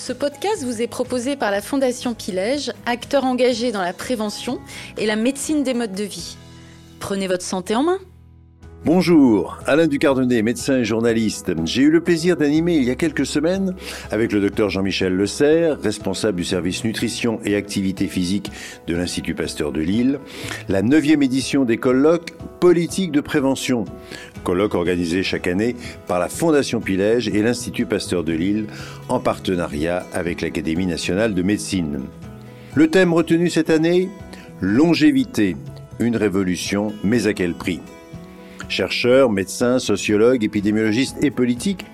Ce podcast vous est proposé par la Fondation Pilège, acteur engagé dans la prévention et la médecine des modes de vie. Prenez votre santé en main. Bonjour, Alain Ducardonnet, médecin et journaliste. J'ai eu le plaisir d'animer il y a quelques semaines, avec le docteur Jean-Michel Le Serre, responsable du service nutrition et activité physique de l'Institut Pasteur de Lille, la neuvième édition des colloques Politique de prévention, colloque organisé chaque année par la Fondation Pilège et l'Institut Pasteur de Lille en partenariat avec l'Académie nationale de médecine. Le thème retenu cette année Longévité, une révolution, mais à quel prix? Chercheurs, médecins, sociologues, épidémiologistes et politiques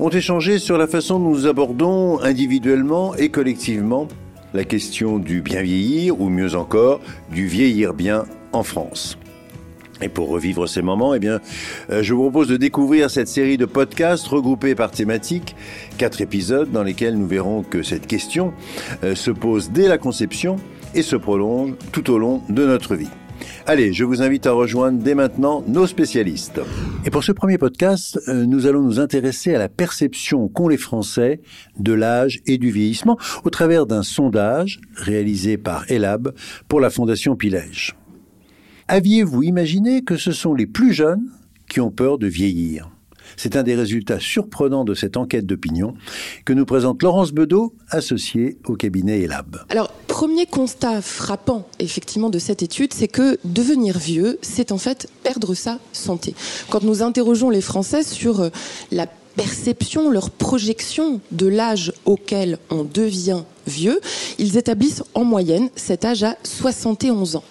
ont échangé sur la façon dont nous abordons individuellement et collectivement la question du bien vieillir ou mieux encore du vieillir bien en France. Et pour revivre ces moments, eh bien, euh, je vous propose de découvrir cette série de podcasts regroupés par thématiques, quatre épisodes dans lesquels nous verrons que cette question euh, se pose dès la conception et se prolonge tout au long de notre vie. Allez, je vous invite à rejoindre dès maintenant nos spécialistes. Et pour ce premier podcast, euh, nous allons nous intéresser à la perception qu'ont les Français de l'âge et du vieillissement au travers d'un sondage réalisé par Elab pour la Fondation Pilège. Aviez-vous imaginé que ce sont les plus jeunes qui ont peur de vieillir? C'est un des résultats surprenants de cette enquête d'opinion que nous présente Laurence Bedeau, associée au cabinet ELAB. Alors, premier constat frappant, effectivement, de cette étude, c'est que devenir vieux, c'est en fait perdre sa santé. Quand nous interrogeons les Français sur euh, la perception, leur projection de l'âge auquel on devient vieux, ils établissent en moyenne cet âge à 71 ans.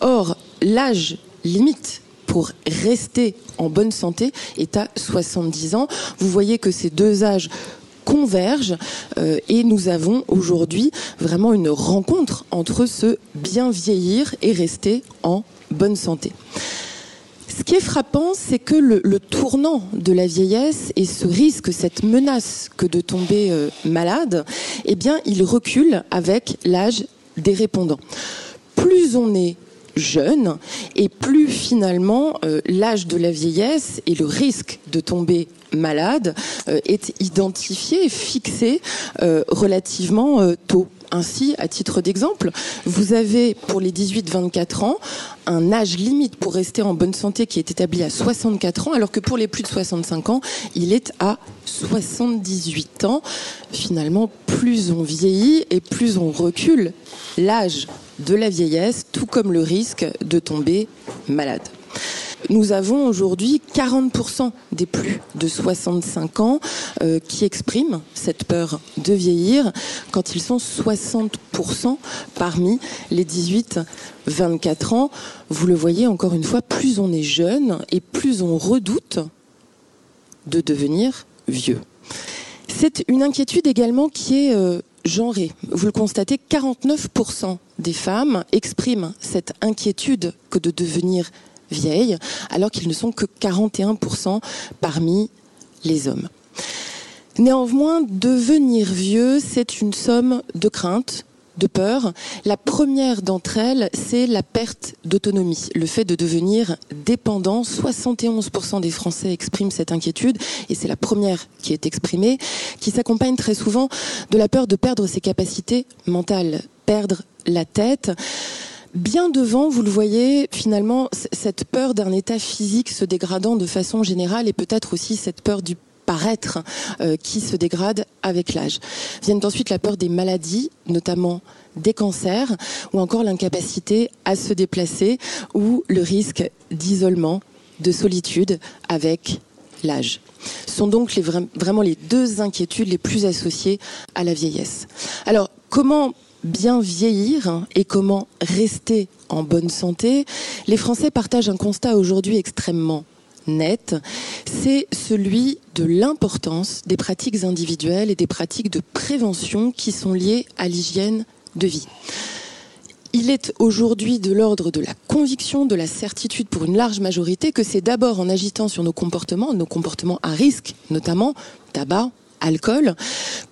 Or, l'âge limite pour rester en bonne santé est à 70 ans. Vous voyez que ces deux âges convergent euh, et nous avons aujourd'hui vraiment une rencontre entre ce bien vieillir et rester en bonne santé. Ce qui est frappant, c'est que le, tournant de la vieillesse et ce risque, cette menace que de tomber euh, malade, eh bien, il recule avec l'âge des répondants. Plus on est jeune et plus finalement euh, l'âge de la vieillesse et le risque de tomber malade euh, est identifié, fixé euh, relativement tôt. Ainsi, à titre d'exemple, vous avez pour les 18-24 ans un âge limite pour rester en bonne santé qui est établi à 64 ans, alors que pour les plus de 65 ans, il est à 78 ans. Finalement, plus on vieillit et plus on recule l'âge de la vieillesse, tout comme le risque de tomber malade. Nous avons aujourd'hui 40% des plus de 65 ans euh, qui expriment cette peur de vieillir quand ils sont 60% parmi les 18-24 ans. Vous le voyez encore une fois, plus on est jeune et plus on redoute de devenir vieux. C'est une inquiétude également qui est euh, genrée. Vous le constatez, 49% des femmes expriment cette inquiétude que de devenir vieille, alors qu'ils ne sont que 41% parmi les hommes. Néanmoins, devenir vieux, c'est une somme de craintes, de peur. La première d'entre elles, c'est la perte d'autonomie, le fait de devenir dépendant. 71% des Français expriment cette inquiétude et c'est la première qui est exprimée, qui s'accompagne très souvent de la peur de perdre ses capacités mentales, perdre la tête. Bien devant, vous le voyez, finalement, cette peur d'un état physique se dégradant de façon générale et peut-être aussi cette peur du paraître euh, qui se dégrade avec l'âge. Viennent ensuite la peur des maladies, notamment des cancers, ou encore l'incapacité à se déplacer, ou le risque d'isolement, de solitude avec l'âge. Ce sont donc les, vraiment les deux inquiétudes les plus associées à la vieillesse. Alors, comment bien vieillir et comment rester en bonne santé, les Français partagent un constat aujourd'hui extrêmement net, c'est celui de l'importance des pratiques individuelles et des pratiques de prévention qui sont liées à l'hygiène de vie. Il est aujourd'hui de l'ordre de la conviction, de la certitude pour une large majorité que c'est d'abord en agitant sur nos comportements, nos comportements à risque, notamment tabac, alcool,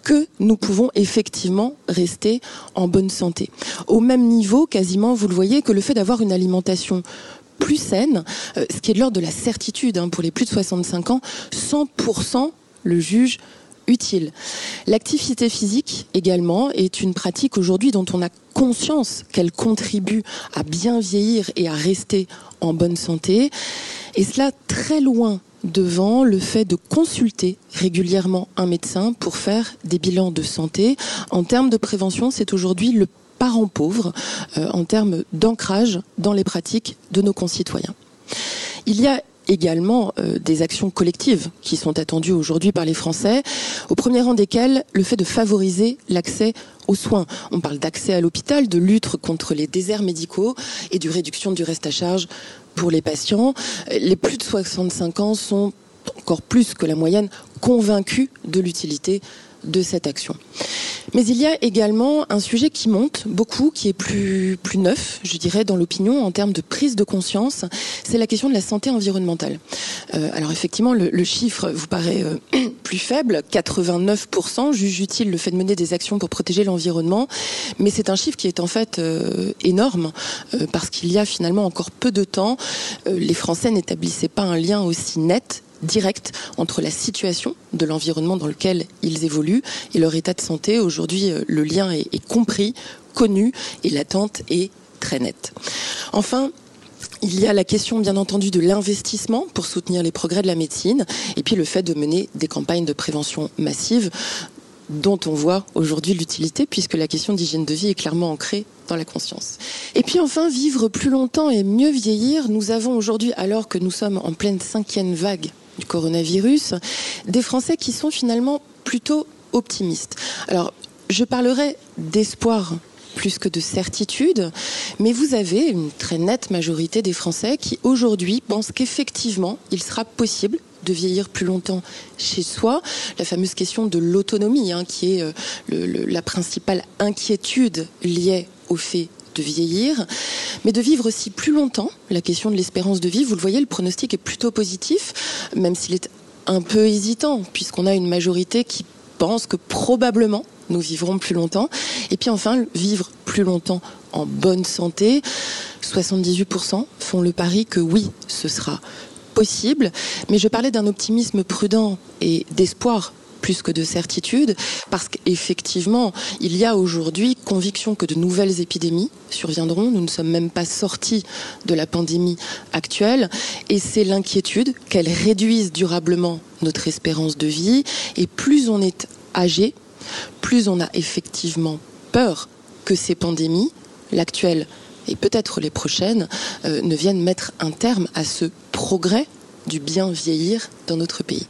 que nous pouvons effectivement rester en bonne santé. Au même niveau, quasiment, vous le voyez, que le fait d'avoir une alimentation plus saine, euh, ce qui est de l'ordre de la certitude hein, pour les plus de 65 ans, 100% le juge utile. L'activité physique également est une pratique aujourd'hui dont on a conscience qu'elle contribue à bien vieillir et à rester en bonne santé. Et cela très loin devant le fait de consulter régulièrement un médecin pour faire des bilans de santé. En termes de prévention, c'est aujourd'hui le parent pauvre euh, en termes d'ancrage dans les pratiques de nos concitoyens. Il y a également euh, des actions collectives qui sont attendues aujourd'hui par les Français, au premier rang desquelles le fait de favoriser l'accès aux soins. On parle d'accès à l'hôpital, de lutte contre les déserts médicaux et de réduction du reste à charge pour les patients. Les plus de 65 ans sont encore plus que la moyenne convaincus de l'utilité de cette action. Mais il y a également un sujet qui monte beaucoup, qui est plus, plus neuf, je dirais, dans l'opinion en termes de prise de conscience, c'est la question de la santé environnementale. Euh, alors effectivement, le, chiffre vous paraît euh, plus faible, 89%, juge utile le fait de mener des actions pour protéger l'environnement, mais c'est un chiffre qui est en fait euh, énorme, parce qu'il y a finalement encore peu de temps, les Français n'établissaient pas un lien aussi net direct entre la situation de l'environnement dans lequel ils évoluent et leur état de santé. Aujourd'hui, euh, le lien est, compris, connu et l'attente est très nette. Enfin, il y a la question, bien entendu, de l'investissement pour soutenir les progrès de la médecine, et puis le fait de mener des campagnes de prévention massive dont on voit aujourd'hui l'utilité, puisque la question d'hygiène de vie est clairement ancrée dans la conscience. Et puis enfin, vivre plus longtemps et mieux vieillir. Nous avons aujourd'hui, alors que nous sommes en pleine cinquième vague coronavirus, des Français qui sont finalement plutôt optimistes. Alors, je parlerai d'espoir plus que de certitude, mais vous avez une très nette majorité des Français qui aujourd'hui pensent qu'effectivement, il sera possible de vieillir plus longtemps chez soi. La fameuse question de l'autonomie, hein, qui est euh, la principale inquiétude liée au fait de vieillir, mais de vivre aussi plus longtemps. La question de l'espérance de vie, vous le voyez, le pronostic est plutôt positif, même s'il est un peu hésitant, puisqu'on a une majorité qui pense que probablement nous vivrons plus longtemps. Et puis enfin, vivre plus longtemps en bonne santé. 78% font le pari que oui, ce sera possible. Mais je parlais d'un optimisme prudent et d'espoir plus que de certitude, parce qu'effectivement, il y a aujourd'hui conviction que de nouvelles épidémies surviendront. Nous ne sommes même pas sortis de la pandémie actuelle, et c'est l'inquiétude qu'elle réduise durablement notre espérance de vie. Et plus on est âgé, plus on a effectivement peur que ces pandémies, l'actuelle et peut-être les prochaines, euh, ne viennent mettre un terme à ce progrès du bien vieillir dans notre pays.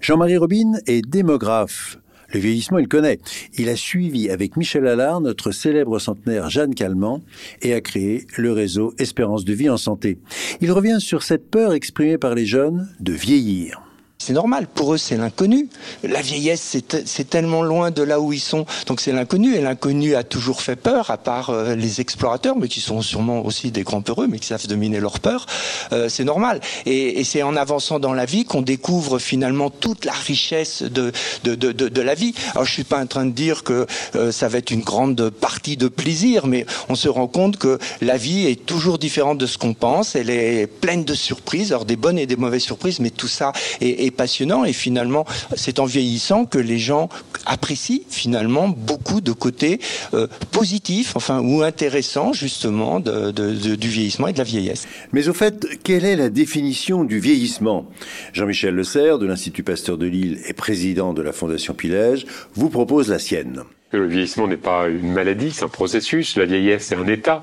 Jean-Marie Robin est démographe. Le vieillissement, il connaît. Il a suivi avec Michel Allard notre célèbre centenaire Jeanne Calment et a créé le réseau Espérance de vie en santé. Il revient sur cette peur exprimée par les jeunes de vieillir. C'est normal, pour eux c'est l'inconnu. La vieillesse c'est tellement loin de là où ils sont, donc c'est l'inconnu. Et l'inconnu a toujours fait peur, à part euh, les explorateurs, mais qui sont sûrement aussi des grands peureux, mais qui savent dominer leur peur. Euh, c'est normal. Et, et c'est en avançant dans la vie qu'on découvre finalement toute la richesse de, de, de, de, la vie. Alors je suis pas en train de dire que euh, ça va être une grande partie de plaisir, mais on se rend compte que la vie est toujours différente de ce qu'on pense. Elle est pleine de surprises, alors des bonnes et des mauvaises surprises, mais tout ça est, est passionnant et finalement c'est en vieillissant que les gens apprécient finalement beaucoup de côtés euh, positifs, enfin ou intéressants justement de, du vieillissement et de la vieillesse. Mais au fait, quelle est la définition du vieillissement? Jean-Michel Le Serre de l'Institut Pasteur de Lille et président de la Fondation Pilège vous propose la sienne. Le vieillissement n'est pas une maladie, c'est un processus. La vieillesse, c'est un état.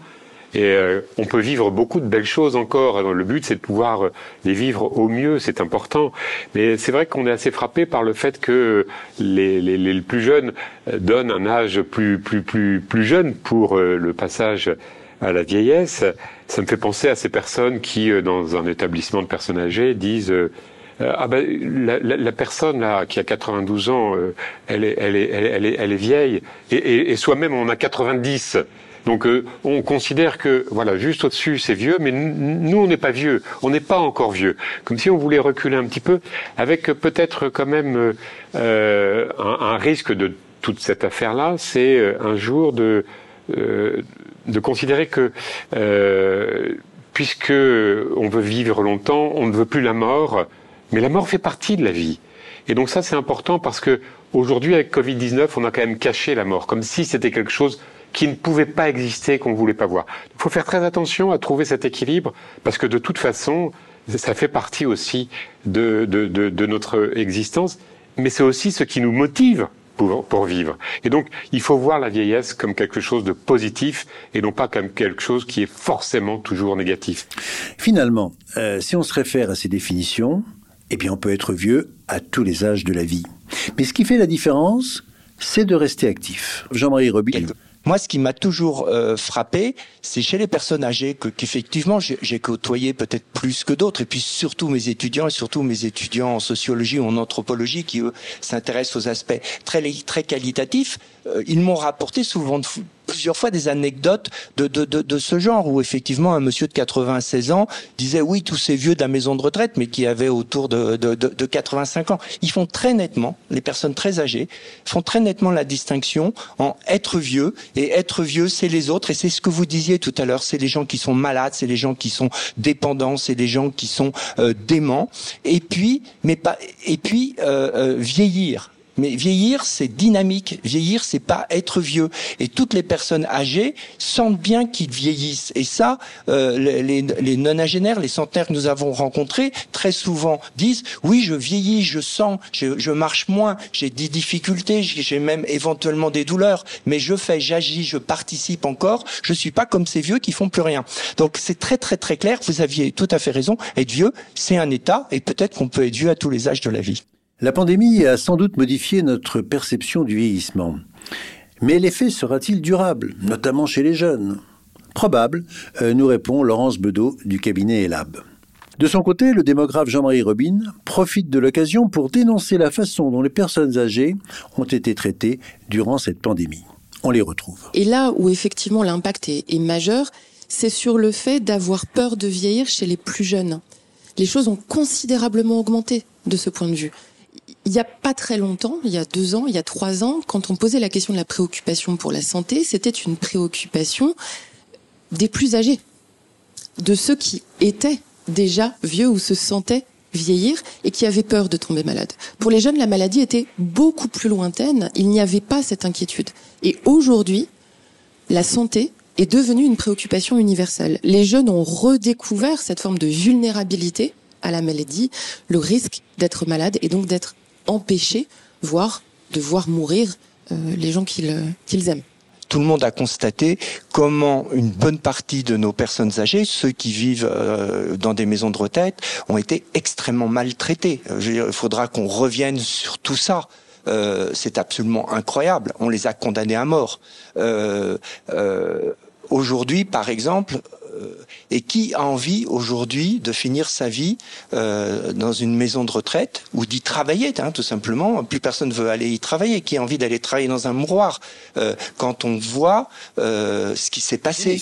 Et euh, on peut vivre beaucoup de belles choses encore. le but, c'est de pouvoir euh, les vivre au mieux, c'est important. Mais c'est vrai qu'on est assez frappé par le fait que les, les, les plus jeunes euh, donnent un âge plus, plus, plus, plus jeune pour le passage à la vieillesse. Ça me fait penser à ces personnes qui, dans un établissement de personnes âgées, disent ah ben la, la, la, personne là qui a 92 ans, elle, est, elle, est, elle, est, elle est vieille, et, et, et soi-même on a 90. Donc euh, on considère que voilà juste au-dessus c'est vieux, mais nous on n'est pas vieux, on n'est pas encore vieux. Comme si on voulait reculer un petit peu, avec peut-être quand même euh, un, risque de toute cette affaire-là, c'est euh, un jour de de considérer que puisque on veut vivre longtemps, on ne veut plus la mort, mais la mort fait partie de la vie. Et donc ça c'est important parce que Aujourd'hui, avec Covid-19, on a quand même caché la mort, comme si c'était quelque chose qui ne pouvait pas exister, qu'on ne voulait pas voir. Il faut faire très attention à trouver cet équilibre, parce que de toute façon, ça fait partie aussi de, notre existence, mais c'est aussi ce qui nous motive pour, vivre. Et donc, il faut voir la vieillesse comme quelque chose de positif et non pas comme quelque chose qui est forcément toujours négatif. Finalement, euh, si on se réfère à ces définitions, eh bien, on peut être vieux à tous les âges de la vie. Mais ce qui fait la différence, c'est de rester actif. Jean-Marie Robin. Moi, ce qui m'a toujours euh, frappé, c'est chez les personnes âgées que qu'effectivement j'ai côtoyé peut-être plus que d'autres, et puis surtout mes étudiants et surtout mes étudiants en sociologie ou en anthropologie qui s'intéressent aux aspects très très qualitatifs. Euh, ils m'ont rapporté souvent de, plusieurs fois des anecdotes de, de, de, de, ce genre où effectivement un monsieur de 96 ans disait oui tous ces vieux de la maison de retraite mais qui avaient autour de, de, de 85 ans. Ils font très nettement, les personnes très âgées font très nettement la distinction en être vieux et être vieux c'est les autres et c'est ce que vous disiez tout à l'heure, c'est les gens qui sont malades, c'est les gens qui sont dépendants, c'est les gens qui sont euh, déments et puis mais pas et puis euh, euh, vieillir mais vieillir, c'est dynamique. Vieillir, c'est pas être vieux. Et toutes les personnes âgées sentent bien qu'ils vieillissent. Et ça, euh, les, les non-agénaires, les centenaires que nous avons rencontrés, très souvent disent oui, je vieillis, je sens, je, je marche moins, j'ai des difficultés, j'ai même éventuellement des douleurs, mais je fais, j'agis, je participe encore. Je suis pas comme ces vieux qui font plus rien. Donc c'est très très très clair. Vous aviez tout à fait raison. Être vieux, c'est un état, et peut-être qu'on peut être vieux à tous les âges de la vie. La pandémie a sans doute modifié notre perception du vieillissement. Mais l'effet sera-t-il durable, notamment chez les jeunes? Probable, euh, nous répond Laurence Bedeau du cabinet ELAB. De son côté, le démographe Jean-Marie Robin profite de l'occasion pour dénoncer la façon dont les personnes âgées ont été traitées durant cette pandémie. On les retrouve. Et là où effectivement l'impact est, est majeur, c'est sur le fait d'avoir peur de vieillir chez les plus jeunes. Les choses ont considérablement augmenté de ce point de vue il n'y a pas très longtemps, il y a deux ans, il y a trois ans, quand on posait la question de la préoccupation pour la santé, c'était une préoccupation des plus âgés, de ceux qui étaient déjà vieux ou se sentaient vieillir et qui avaient peur de tomber malade. Pour les jeunes, la maladie était beaucoup plus lointaine, il n'y avait pas cette inquiétude. Et aujourd'hui, la santé est devenue une préoccupation universelle. Les jeunes ont redécouvert cette forme de vulnérabilité à la maladie, le risque d'être malade et donc d'être empêcher, voire de voir mourir euh, les gens qu'ils euh, qu'ils aiment tout le monde a constaté comment une bonne partie de nos personnes âgées, ceux qui vivent euh, dans des maisons de retraite, ont été extrêmement maltraités. il faudra qu'on revienne sur tout ça. Euh, c'est absolument incroyable. On les a condamnés à mort. Euh, Aujourd'hui, par exemple, euh, et qui a envie aujourd'hui de finir sa vie euh, dans une maison de retraite ou d'y travailler, hein, tout simplement. Plus personne veut aller y travailler. Qui a envie d'aller travailler dans un mouroir euh, quand on voit euh, ce qui s'est passé?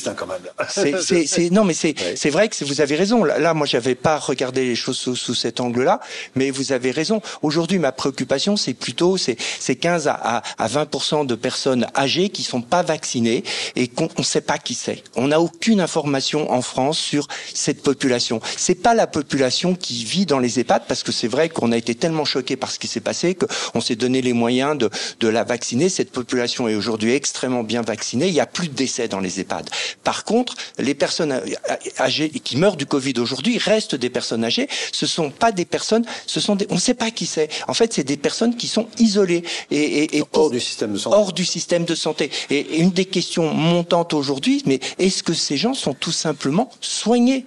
Hein, c'est, non, mais c'est c'est vrai que vous avez raison. Là, là moi, j'avais pas regardé les choses sous, sous cet angle-là, mais vous avez raison. Aujourd'hui, ma préoccupation, c'est plutôt c'est c'est 15 à, à 20% de personnes âgées qui sont pas vaccinées et qu'on ne sait pas qui c'est. On n'a aucune information en France sur cette population. C'est pas la population qui vit dans les EHPAD parce que c'est vrai qu'on a été tellement choqué par ce qui s'est passé qu'on s'est donné les moyens de, de la vacciner. Cette population est aujourd'hui extrêmement bien vaccinée. Il n'y a plus de décès dans les EHPAD. Par contre, les personnes âgées qui meurent du Covid aujourd'hui restent des personnes âgées. Ce sont pas des personnes, ce sont des, on ne sait pas qui c'est. En fait, c'est des personnes qui sont isolées et, et, et hors du système de santé. Hors du système de santé. Et, et une des questions montantes aujourd'hui, mais est-ce que ces gens sont tout simplement soigner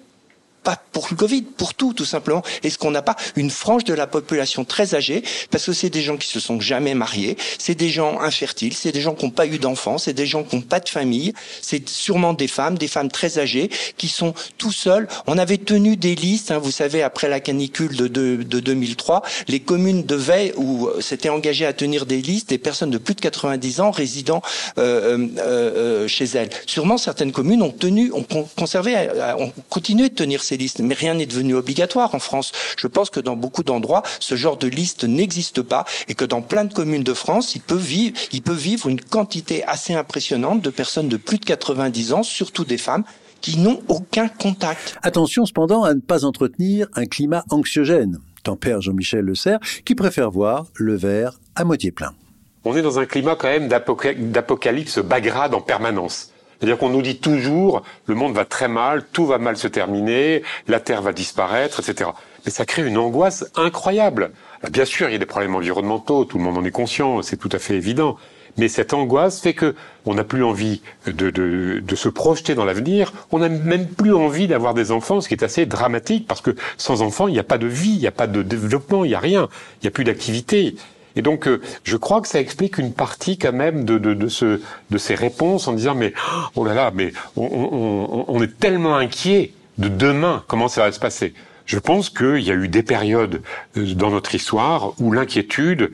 pas pour le Covid, pour tout, tout simplement. Est-ce qu'on n'a pas une frange de la population très âgée? Parce que c'est des gens qui se sont jamais mariés, c'est des gens infertiles, c'est des gens qui n'ont pas eu d'enfants, c'est des gens qui n'ont pas de famille, c'est sûrement des femmes, des femmes très âgées, qui sont tout seuls. On avait tenu des listes, hein, vous savez, après la canicule de, de, de 2003, les communes devaient ou euh, s'étaient engagées à tenir des listes des personnes de plus de 90 ans résidant euh, euh, euh, chez elles. Sûrement, certaines communes ont tenu, ont conservé, ont continué de tenir listes, mais rien n'est devenu obligatoire en France. Je pense que dans beaucoup d'endroits, ce genre de liste n'existe pas et que dans plein de communes de France, il peut vivre, il peut vivre une quantité assez impressionnante de personnes de plus de 90 ans, surtout des femmes, qui n'ont aucun contact. Attention cependant à ne pas entretenir un climat anxiogène tempère Jean-Michel Le Serre, qui préfère voir le verre à moitié plein. On est dans un climat quand même d'apocalypse bagrade en permanence. C'est-à-dire qu'on nous dit toujours, le monde va très mal, tout va mal se terminer, la Terre va disparaître, etc. Mais ça crée une angoisse incroyable. bien sûr, il y a des problèmes environnementaux, tout le monde en est conscient, c'est tout à fait évident. Mais cette angoisse fait que on n'a plus envie de, de, de, se projeter dans l'avenir. On n'a même plus envie d'avoir des enfants, ce qui est assez dramatique parce que sans enfants, il n'y a pas de vie, il n'y a pas de développement, il n'y a rien, il n'y a plus d'activité. Et donc, euh, je crois que ça explique une partie quand même de, de, de, ce, de ces réponses en disant mais oh là là, mais on, on, on est tellement inquiet de demain, comment ça va se passer. Je pense qu'il y a eu des périodes euh, dans notre histoire où l'inquiétude,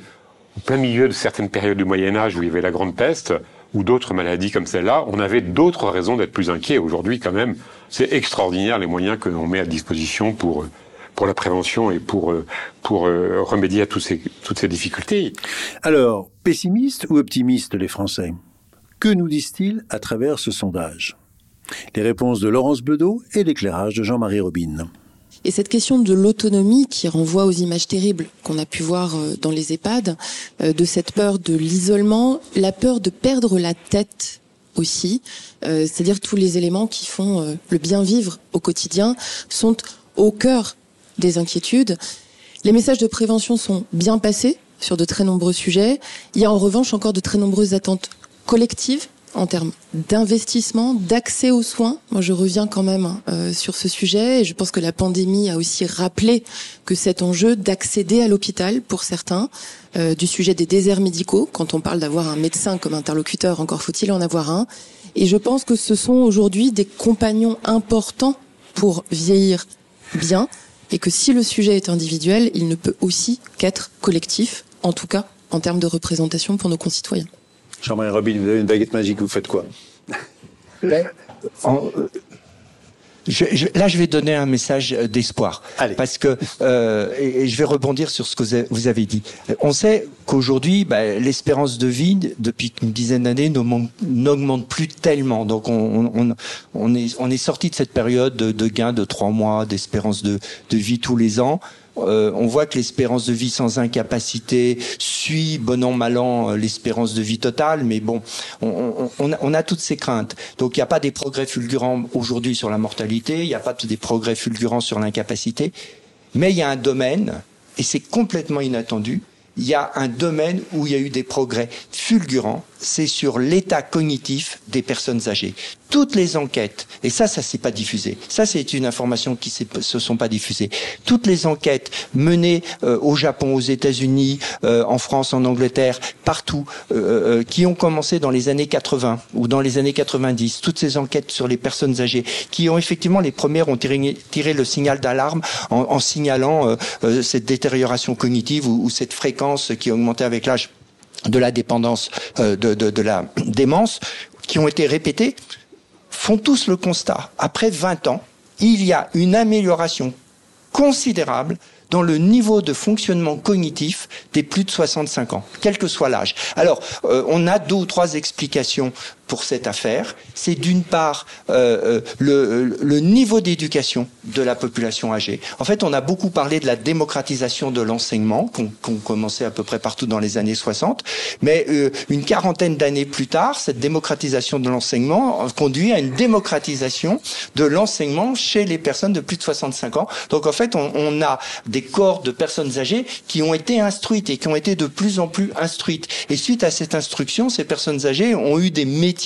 au plein milieu de certaines périodes du Moyen Âge où il y avait la Grande Peste, ou d'autres maladies comme celle-là, on avait d'autres raisons d'être plus inquiets. Aujourd'hui, quand même, c'est extraordinaire les moyens que l'on met à disposition pour euh, pour la prévention et pour euh, pour euh, remédier à tous ces, toutes ces difficultés. Alors, pessimistes ou optimistes les Français? Que nous disent-ils à travers ce sondage? Les réponses de Laurence Bedeau et l'éclairage de Jean-Marie Robin. Et cette question de l'autonomie qui renvoie aux images terribles qu'on a pu voir euh, dans les EHPAD, euh, de cette peur de l'isolement, la peur de perdre la tête aussi, euh, c'est-à-dire tous les éléments qui font le bien vivre au quotidien sont au cœur des inquiétudes. Les messages de prévention sont bien passés sur de très nombreux sujets. Il y a en revanche encore de très nombreuses attentes collectives en termes d'investissement, d'accès aux soins. Moi, je reviens quand même euh, sur ce sujet et je pense que la pandémie a aussi rappelé que cet enjeu d'accéder à l'hôpital pour certains, euh, du sujet des déserts médicaux, quand on parle d'avoir un médecin comme interlocuteur, encore faut-il en avoir un. Et je pense que ce sont aujourd'hui des compagnons importants pour vieillir bien et que si le sujet est individuel, il ne peut aussi qu'être collectif, en tout cas en termes de représentation pour nos concitoyens. Jean-Marie Robin, vous avez une baguette magique, vous faites quoi? Ben, euh, là, je vais donner un message d'espoir, parce que euh, et, je vais rebondir sur ce que vous avez dit. On sait qu'aujourd'hui, ben, l'espérance de vie depuis une dizaine d'années n'augmente plus tellement. Donc, on, on, est on est sorti de cette période de, de gain de trois mois d'espérance de, de vie tous les ans. Euh, on voit que l'espérance de vie sans incapacité suit, bon an, mal an, euh, l'espérance de vie totale, mais bon, on, a, toutes ces craintes. Donc il n'y a pas des progrès fulgurants aujourd'hui sur la mortalité, il n'y a pas des progrès fulgurants sur l'incapacité, mais il y a un domaine, et c'est complètement inattendu, il y a un domaine où il y a eu des progrès fulgurants, c'est sur l'état cognitif des personnes âgées toutes les enquêtes, et ça, ça s'est pas diffusé. Ça, c'est une information qui se sont pas diffusées. Toutes les enquêtes menées euh, au Japon, aux États-Unis, euh, en France, en Angleterre, partout, euh, qui ont commencé dans les années 80 ou dans les années 90, toutes ces enquêtes sur les personnes âgées, qui ont effectivement les premières ont tiré, tiré le signal d'alarme en, en, signalant cette détérioration cognitive ou, ou cette fréquence qui augmentait avec l'âge de la dépendance, de, de la démence, qui ont été répétées font tous le constat, après 20 ans, il y a une amélioration considérable dans le niveau de fonctionnement cognitif des plus de 65 ans, quel que soit l'âge. Alors, euh, on a deux ou trois explications pour cette affaire, c'est d'une part euh, euh, le, niveau d'éducation de la population âgée. En fait, on a beaucoup parlé de la démocratisation de l'enseignement, qu'on commençait à peu près partout dans les années 60, mais euh, une quarantaine d'années plus tard, cette démocratisation de l'enseignement conduit à une démocratisation de l'enseignement chez les personnes de plus de 65 ans. Donc en fait, on, on a des corps de personnes âgées qui ont été instruites et qui ont été de plus en plus instruites. Et suite à cette instruction, ces personnes âgées ont eu des métiers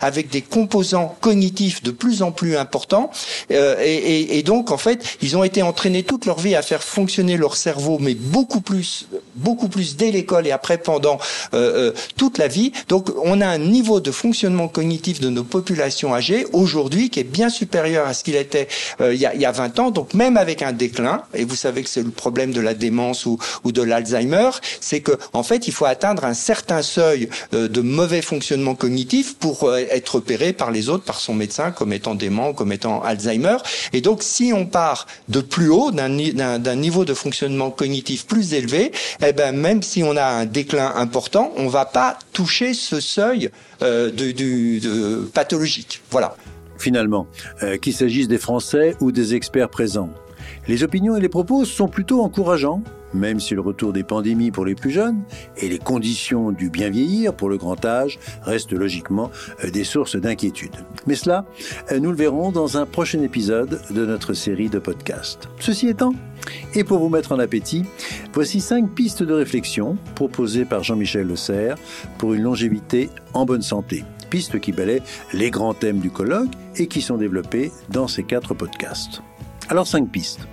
avec des composants cognitifs de plus en plus importants. Euh, et, et, donc, en fait, ils ont été entraînés toute leur vie à faire fonctionner leur cerveau, mais beaucoup plus, beaucoup plus dès l'école et après pendant euh, euh, toute la vie. Donc, on a un niveau de fonctionnement cognitif de nos populations âgées aujourd'hui qui est bien supérieur à ce qu'il était il y, a, il, y a, 20 ans. Donc, même avec un déclin, et vous savez que c'est le problème de la démence ou, ou de l'Alzheimer, c'est que en fait, il faut atteindre un certain seuil de mauvais fonctionnement cognitif pour euh, être repéré par les autres, par son médecin, comme étant dément, comme étant Alzheimer. Et donc, si on part de plus haut, d'un niveau de fonctionnement cognitif plus élevé, eh ben, même si on a un déclin important, on va pas toucher ce seuil euh, de, de, pathologique. Voilà. Finalement, euh, qu'il s'agisse des Français ou des experts présents, les opinions et les propos sont plutôt encourageants, même si le retour des pandémies pour les plus jeunes et les conditions du bien vieillir pour le grand âge restent logiquement euh, des sources d'inquiétude. Mais cela, euh, nous le verrons dans un prochain épisode de notre série de podcasts. Ceci étant, et pour vous mettre en appétit, voici cinq pistes de réflexion proposées par Jean-Michel Le Serre pour une longévité en bonne santé. Pistes qui balaient les grands thèmes du colloque et qui sont développées dans ces quatre podcasts. Alors cinq pistes.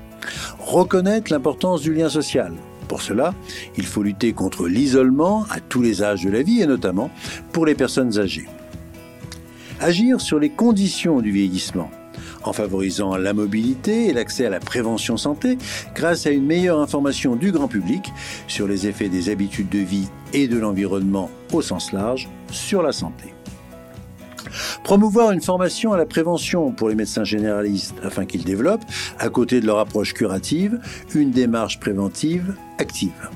Reconnaître l'importance du lien social. Pour cela, il faut lutter contre l'isolement à tous les âges de la vie et notamment pour les personnes âgées. Agir sur les conditions du vieillissement en favorisant la mobilité et l'accès à la prévention santé grâce à une meilleure information du grand public sur les effets des habitudes de vie et de l'environnement au sens large sur la santé. Promouvoir une formation à la prévention pour les médecins généralistes afin qu'ils développent, à côté de leur approche curative, une démarche préventive active.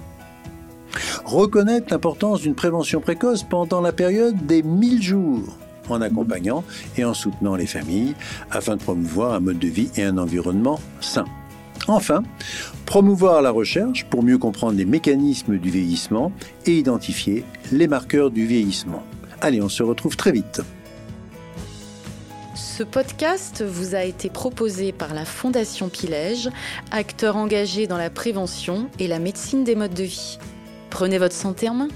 Reconnaître l'importance d'une prévention précoce pendant la période des 1000 jours en accompagnant et en soutenant les familles afin de promouvoir un mode de vie et un environnement sain. Enfin, promouvoir la recherche pour mieux comprendre les mécanismes du vieillissement et identifier les marqueurs du vieillissement. Allez, on se retrouve très vite. Ce podcast vous a été proposé par la Fondation Pilège, acteur engagé dans la prévention et la médecine des modes de vie. Prenez votre santé en main.